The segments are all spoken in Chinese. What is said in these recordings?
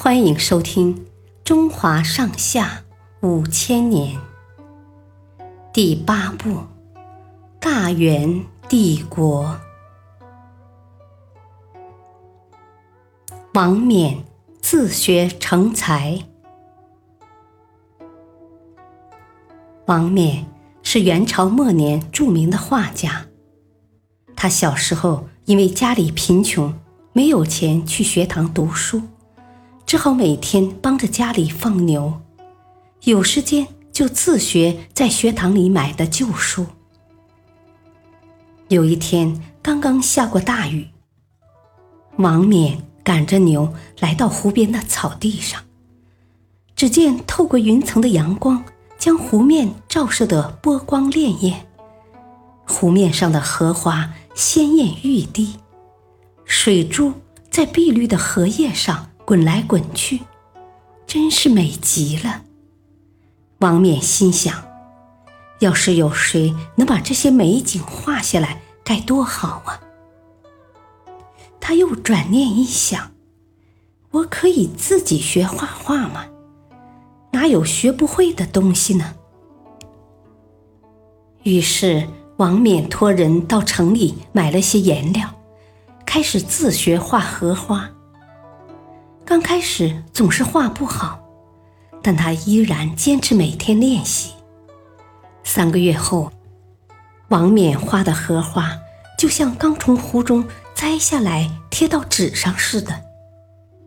欢迎收听《中华上下五千年》第八部《大元帝国》。王冕自学成才。王冕是元朝末年著名的画家。他小时候因为家里贫穷，没有钱去学堂读书。只好每天帮着家里放牛，有时间就自学在学堂里买的旧书。有一天，刚刚下过大雨，王冕赶着牛来到湖边的草地上，只见透过云层的阳光将湖面照射得波光潋滟，湖面上的荷花鲜艳欲滴，水珠在碧绿的荷叶上。滚来滚去，真是美极了。王冕心想：要是有谁能把这些美景画下来，该多好啊！他又转念一想：我可以自己学画画吗？哪有学不会的东西呢？于是，王冕托人到城里买了些颜料，开始自学画荷花。刚开始总是画不好，但他依然坚持每天练习。三个月后，王冕画的荷花就像刚从湖中摘下来贴到纸上似的，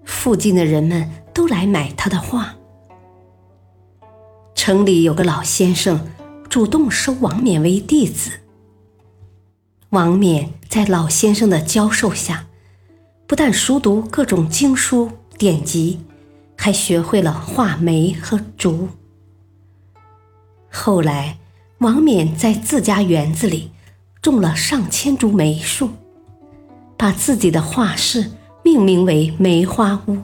附近的人们都来买他的画。城里有个老先生主动收王冕为弟子。王冕在老先生的教授下，不但熟读各种经书。典籍，还学会了画梅和竹。后来，王冕在自家园子里种了上千株梅树，把自己的画室命名为梅花屋，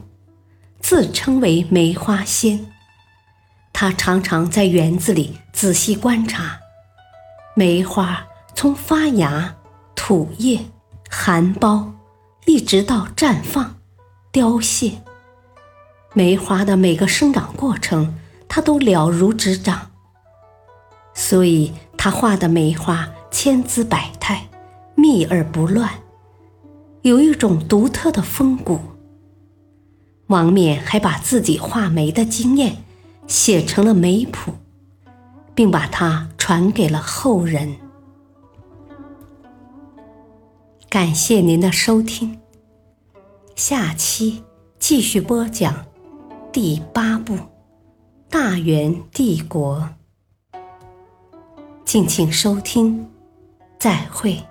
自称为梅花仙。他常常在园子里仔细观察梅花从发芽、吐叶、含苞，一直到绽放、凋谢。梅花的每个生长过程，他都了如指掌。所以，他画的梅花千姿百态，密而不乱，有一种独特的风骨。王冕还把自己画梅的经验写成了梅谱，并把它传给了后人。感谢您的收听，下期继续播讲。第八部《大元帝国》，敬请收听，再会。